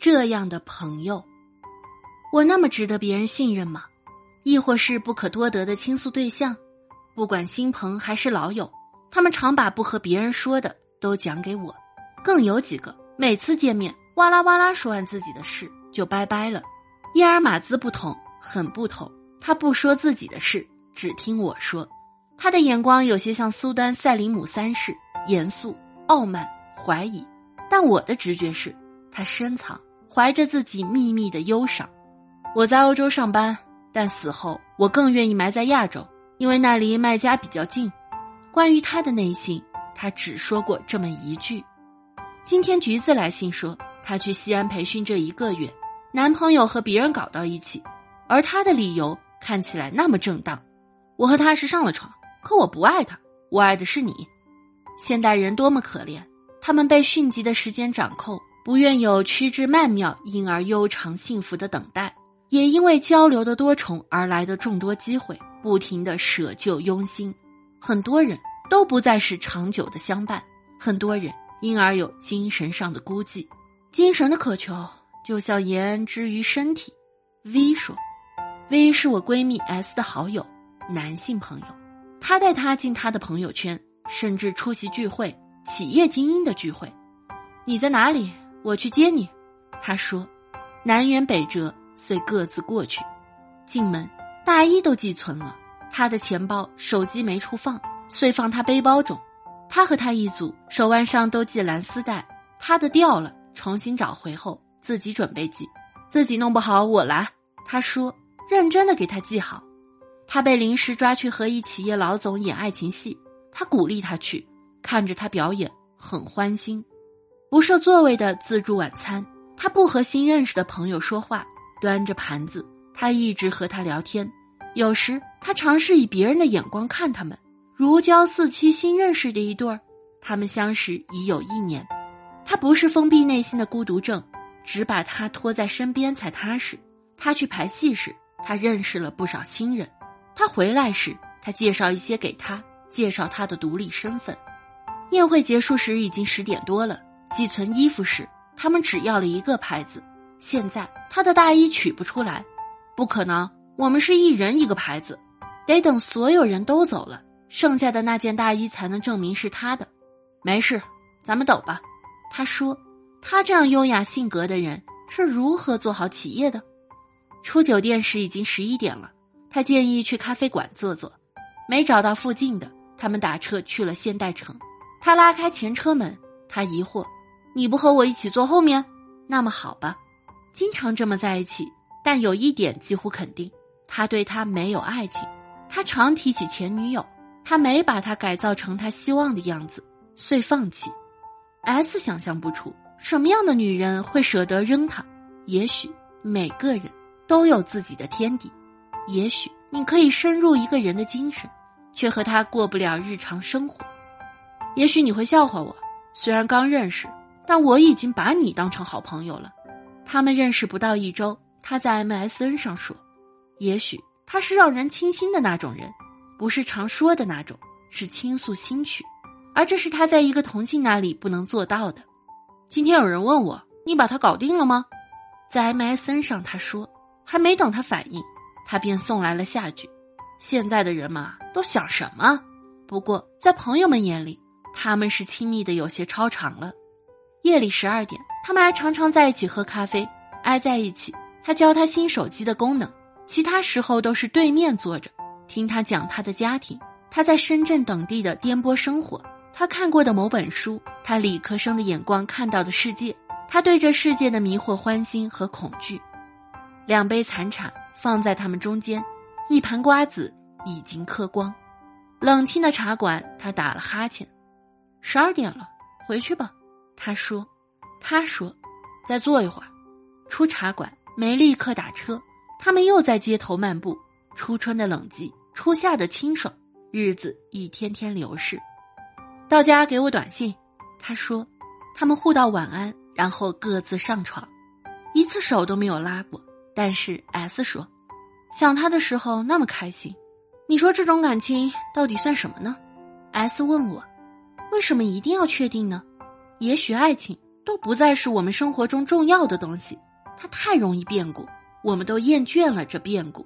这样的朋友，我那么值得别人信任吗？亦或是不可多得的倾诉对象？不管新朋还是老友，他们常把不和别人说的都讲给我，更有几个每次见面哇啦哇啦说完自己的事就拜拜了。伊尔马兹不同，很不同。他不说自己的事，只听我说。他的眼光有些像苏丹塞林姆三世，严肃、傲慢、怀疑。但我的直觉是，他深藏，怀着自己秘密的忧伤。我在欧洲上班，但死后我更愿意埋在亚洲。因为那离麦家比较近，关于他的内心，他只说过这么一句。今天橘子来信说，他去西安培训这一个月，男朋友和别人搞到一起，而他的理由看起来那么正当。我和他是上了床，可我不爱他，我爱的是你。现代人多么可怜，他们被迅疾的时间掌控，不愿有趋之曼妙因而悠长幸福的等待，也因为交流的多重而来的众多机会。不停的舍旧拥新，很多人都不再是长久的相伴，很多人因而有精神上的孤寂，精神的渴求就像盐之于身体。V 说，V 是我闺蜜 S 的好友，男性朋友，他带她进他的朋友圈，甚至出席聚会，企业精英的聚会。你在哪里？我去接你。他说，南辕北辙，遂各自过去。进门。大衣都寄存了，他的钱包、手机没处放，遂放他背包中。他和他一组，手腕上都系蓝丝带，他的掉了，重新找回后自己准备系，自己弄不好我来。他说认真的给他系好。他被临时抓去和一企业老总演爱情戏，他鼓励他去，看着他表演很欢心。不设座位的自助晚餐，他不和新认识的朋友说话，端着盘子，他一直和他聊天。有时他尝试以别人的眼光看他们，如胶似漆新认识的一对儿。他们相识已有一年，他不是封闭内心的孤独症，只把他拖在身边才踏实。他去排戏时，他认识了不少新人；他回来时，他介绍一些给他，介绍他的独立身份。宴会结束时已经十点多了，寄存衣服时，他们只要了一个牌子。现在他的大衣取不出来，不可能。我们是一人一个牌子，得等所有人都走了，剩下的那件大衣才能证明是他的。没事，咱们走吧。他说，他这样优雅性格的人是如何做好企业的？出酒店时已经十一点了，他建议去咖啡馆坐坐，没找到附近的，他们打车去了现代城。他拉开前车门，他疑惑：“你不和我一起坐后面？那么好吧，经常这么在一起，但有一点几乎肯定。”他对他没有爱情，他常提起前女友，他没把她改造成他希望的样子，遂放弃。S 想象不出什么样的女人会舍得扔他。也许每个人都有自己的天敌，也许你可以深入一个人的精神，却和他过不了日常生活。也许你会笑话我，虽然刚认识，但我已经把你当成好朋友了。他们认识不到一周，他在 MSN 上说。也许他是让人倾心的那种人，不是常说的那种，是倾诉心曲，而这是他在一个同性那里不能做到的。今天有人问我，你把他搞定了吗？在 MSN 上他说，还没等他反应，他便送来了下句：现在的人嘛，都想什么？不过在朋友们眼里，他们是亲密的有些超常了。夜里十二点，他们还常常在一起喝咖啡，挨在一起，他教他新手机的功能。其他时候都是对面坐着，听他讲他的家庭，他在深圳等地的颠簸生活，他看过的某本书，他理科生的眼光看到的世界，他对这世界的迷惑、欢欣和恐惧。两杯残茶放在他们中间，一盘瓜子已经嗑光。冷清的茶馆，他打了哈欠。十二点了，回去吧。他说：“他说，再坐一会儿。”出茶馆没立刻打车。他们又在街头漫步，初春的冷寂，初夏的清爽，日子一天天流逝。到家给我短信，他说，他们互道晚安，然后各自上床，一次手都没有拉过。但是 S 说，想他的时候那么开心。你说这种感情到底算什么呢？S 问我，为什么一定要确定呢？也许爱情都不再是我们生活中重要的东西。它太容易变故，我们都厌倦了这变故，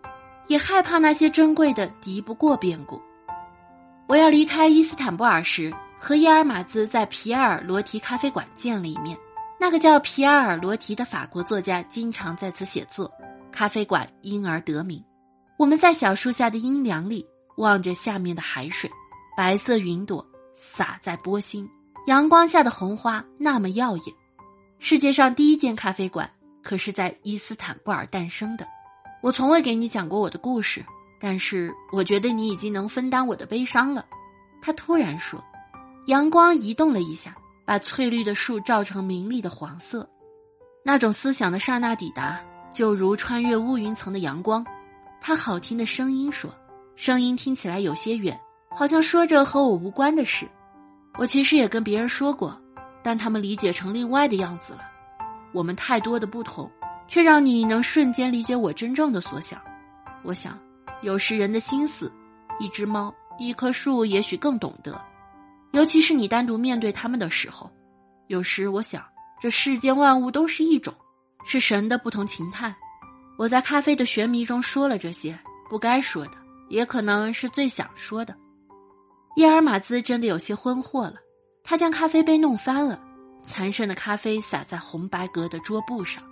也害怕那些珍贵的敌不过变故。我要离开伊斯坦布尔时，和伊尔马兹在皮埃尔罗提咖啡馆见了一面。那个叫皮埃尔罗提的法国作家经常在此写作，咖啡馆因而得名。我们在小树下的阴凉里望着下面的海水，白色云朵洒在波心，阳光下的红花那么耀眼。世界上第一间咖啡馆。可是，在伊斯坦布尔诞生的。我从未给你讲过我的故事，但是我觉得你已经能分担我的悲伤了。他突然说：“阳光移动了一下，把翠绿的树照成明丽的黄色。那种思想的刹那抵达，就如穿越乌云层的阳光。”他好听的声音说：“声音听起来有些远，好像说着和我无关的事。我其实也跟别人说过，但他们理解成另外的样子了。”我们太多的不同，却让你能瞬间理解我真正的所想。我想，有时人的心思，一只猫、一棵树也许更懂得，尤其是你单独面对他们的时候。有时我想，这世间万物都是一种，是神的不同形态。我在咖啡的玄迷中说了这些不该说的，也可能是最想说的。伊尔马兹真的有些昏惑了，他将咖啡杯弄翻了。残剩的咖啡洒在红白格的桌布上。